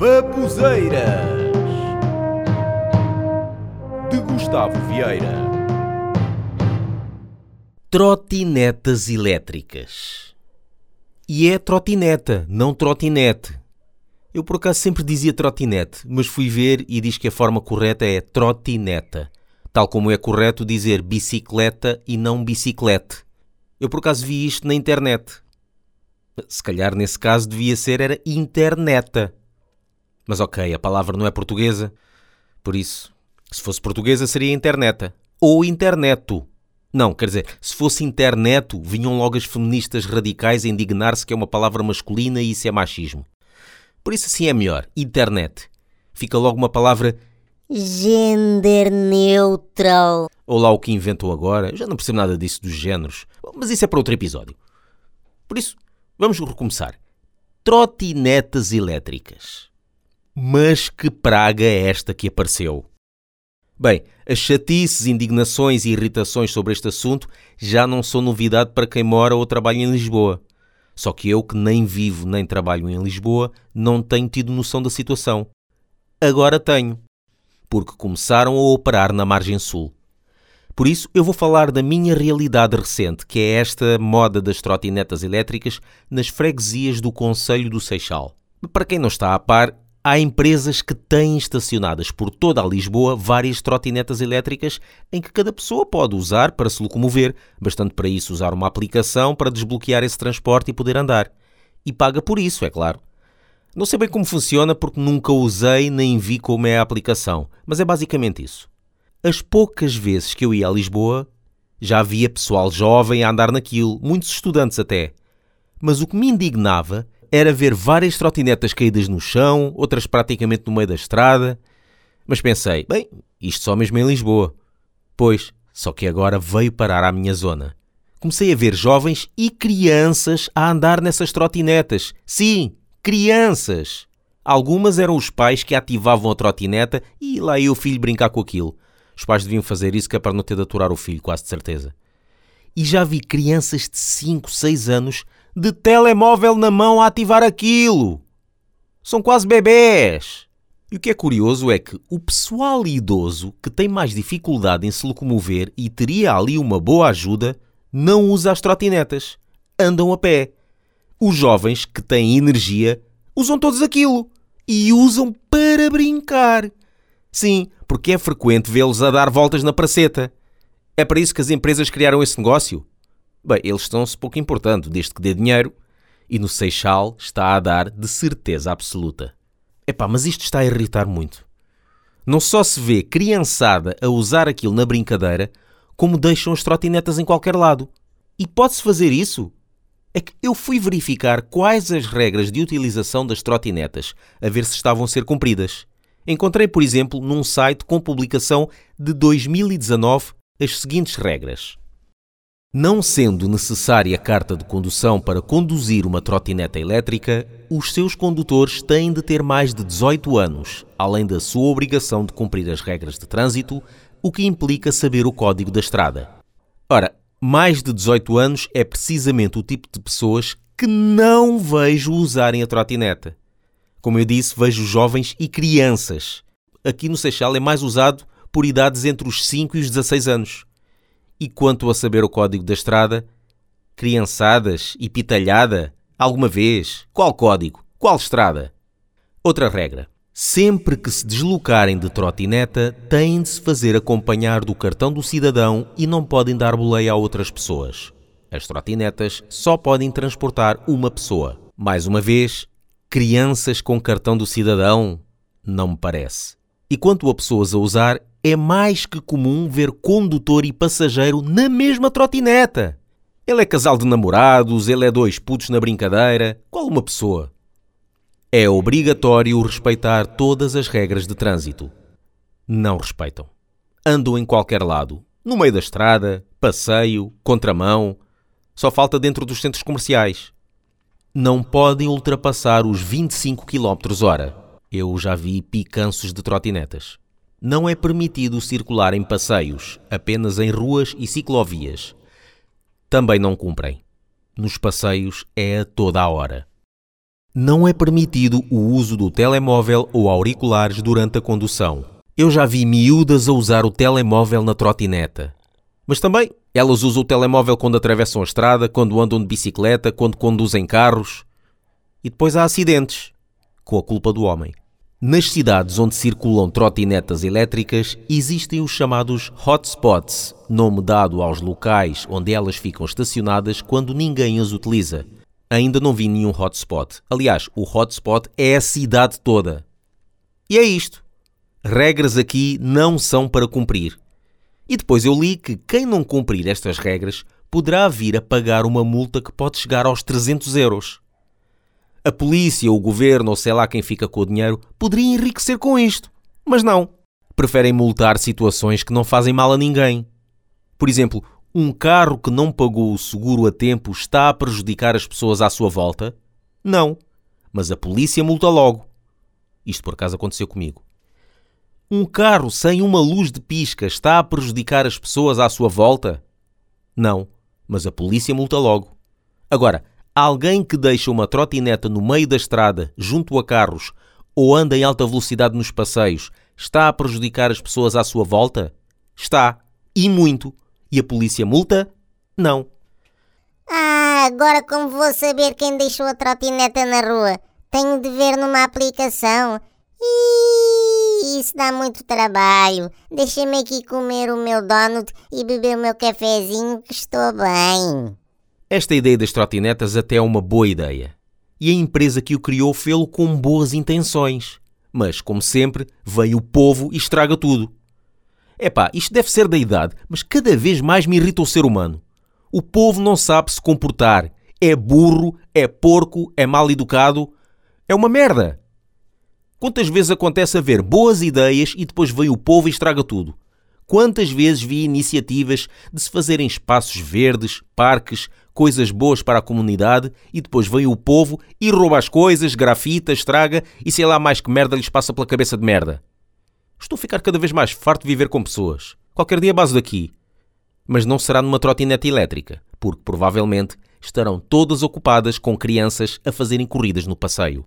Babuzeiras de Gustavo Vieira. Trotinetas elétricas. E é trotineta, não trotinete. Eu por acaso sempre dizia trotinete, mas fui ver e diz que a forma correta é trotineta. Tal como é correto dizer bicicleta e não biciclete. Eu por acaso vi isto na internet. Se calhar nesse caso devia ser era interneta. Mas ok, a palavra não é portuguesa, por isso, se fosse portuguesa seria interneta. Ou interneto. Não, quer dizer, se fosse interneto, vinham logo as feministas radicais a indignar-se que é uma palavra masculina e isso é machismo. Por isso assim é melhor, internet. Fica logo uma palavra Gender neutral. ou lá o que inventou agora. Eu já não percebo nada disso dos géneros. Mas isso é para outro episódio. Por isso, vamos recomeçar. Trotinetas elétricas. Mas que praga é esta que apareceu? Bem, as chatices, indignações e irritações sobre este assunto já não são novidade para quem mora ou trabalha em Lisboa. Só que eu, que nem vivo nem trabalho em Lisboa, não tenho tido noção da situação. Agora tenho, porque começaram a operar na margem sul. Por isso, eu vou falar da minha realidade recente, que é esta moda das trotinetas elétricas nas freguesias do Conselho do Seixal. Para quem não está a par, há empresas que têm estacionadas por toda a Lisboa várias trotinetas elétricas em que cada pessoa pode usar para se locomover, bastante para isso usar uma aplicação para desbloquear esse transporte e poder andar. E paga por isso, é claro. Não sei bem como funciona porque nunca usei nem vi como é a aplicação, mas é basicamente isso. As poucas vezes que eu ia a Lisboa, já havia pessoal jovem a andar naquilo, muitos estudantes até. Mas o que me indignava era ver várias trotinetas caídas no chão, outras praticamente no meio da estrada. Mas pensei, bem, isto só mesmo em Lisboa. Pois, só que agora veio parar à minha zona. Comecei a ver jovens e crianças a andar nessas trotinetas. Sim, crianças! Algumas eram os pais que ativavam a trotineta e lá ia o filho brincar com aquilo. Os pais deviam fazer isso que é para não ter de aturar o filho, quase de certeza. E já vi crianças de 5, 6 anos de telemóvel na mão a ativar aquilo. São quase bebés. E o que é curioso é que o pessoal idoso que tem mais dificuldade em se locomover e teria ali uma boa ajuda não usa as trotinetas. Andam a pé. Os jovens que têm energia usam todos aquilo e usam para brincar. Sim, porque é frequente vê-los a dar voltas na praceta. É para isso que as empresas criaram esse negócio? Bem, eles estão-se pouco importando, desde que dê dinheiro. E no Seixal está a dar de certeza absoluta. Epá, mas isto está a irritar muito. Não só se vê criançada a usar aquilo na brincadeira, como deixam as trotinetas em qualquer lado. E pode-se fazer isso? É que eu fui verificar quais as regras de utilização das trotinetas, a ver se estavam a ser cumpridas. Encontrei, por exemplo, num site com publicação de 2019 as seguintes regras. Não sendo necessária carta de condução para conduzir uma trotineta elétrica, os seus condutores têm de ter mais de 18 anos, além da sua obrigação de cumprir as regras de trânsito, o que implica saber o código da estrada. Ora, mais de 18 anos é precisamente o tipo de pessoas que não vejo usarem a trotineta. Como eu disse, vejo jovens e crianças. Aqui no Seixal é mais usado por idades entre os 5 e os 16 anos. E quanto a saber o código da estrada, criançadas e pitalhada, alguma vez, qual código? Qual estrada? Outra regra. Sempre que se deslocarem de trotineta, têm de se fazer acompanhar do cartão do cidadão e não podem dar boleia a outras pessoas. As trotinetas só podem transportar uma pessoa. Mais uma vez, crianças com cartão do cidadão? Não me parece. E quanto a pessoas a usar, é mais que comum ver condutor e passageiro na mesma trotineta. Ele é casal de namorados, ele é dois putos na brincadeira. Qual uma pessoa? É obrigatório respeitar todas as regras de trânsito. Não respeitam. Andam em qualquer lado. No meio da estrada, passeio, contramão. Só falta dentro dos centros comerciais. Não podem ultrapassar os 25 km hora. Eu já vi picanços de trotinetas. Não é permitido circular em passeios, apenas em ruas e ciclovias. Também não cumprem. Nos passeios é a toda a hora. Não é permitido o uso do telemóvel ou auriculares durante a condução. Eu já vi miúdas a usar o telemóvel na trotineta. Mas também elas usam o telemóvel quando atravessam a estrada, quando andam de bicicleta, quando conduzem carros. E depois há acidentes, com a culpa do homem. Nas cidades onde circulam trotinetas elétricas, existem os chamados hotspots, nome dado aos locais onde elas ficam estacionadas quando ninguém as utiliza. Ainda não vi nenhum hotspot. Aliás, o hotspot é a cidade toda. E é isto. Regras aqui não são para cumprir. E depois eu li que quem não cumprir estas regras poderá vir a pagar uma multa que pode chegar aos 300 euros. A polícia, o governo ou sei lá quem fica com o dinheiro poderia enriquecer com isto. Mas não. Preferem multar situações que não fazem mal a ninguém. Por exemplo, um carro que não pagou o seguro a tempo está a prejudicar as pessoas à sua volta? Não. Mas a polícia multa logo. Isto por acaso aconteceu comigo. Um carro sem uma luz de pisca está a prejudicar as pessoas à sua volta? Não, mas a polícia multa logo. Agora, alguém que deixa uma trotineta no meio da estrada, junto a carros, ou anda em alta velocidade nos passeios, está a prejudicar as pessoas à sua volta? Está. E muito. E a polícia multa? Não. Ah, agora como vou saber quem deixou a trotineta na rua? Tenho de ver numa aplicação. Ih, isso dá muito trabalho. Deixa-me aqui comer o meu donut e beber o meu cafezinho que estou bem. Esta ideia das trotinetas até é uma boa ideia. E a empresa que o criou fê-lo com boas intenções. Mas, como sempre, veio o povo e estraga tudo. Epá, isto deve ser da idade, mas cada vez mais me irrita o ser humano. O povo não sabe se comportar. É burro, é porco, é mal educado. É uma merda. Quantas vezes acontece haver boas ideias e depois vem o povo e estraga tudo? Quantas vezes vi iniciativas de se fazerem espaços verdes, parques, coisas boas para a comunidade e depois vem o povo e rouba as coisas, grafita, estraga e sei lá mais que merda lhes passa pela cabeça de merda. Estou a ficar cada vez mais farto de viver com pessoas. Qualquer dia base daqui. Mas não será numa trotinete elétrica, porque provavelmente estarão todas ocupadas com crianças a fazerem corridas no passeio.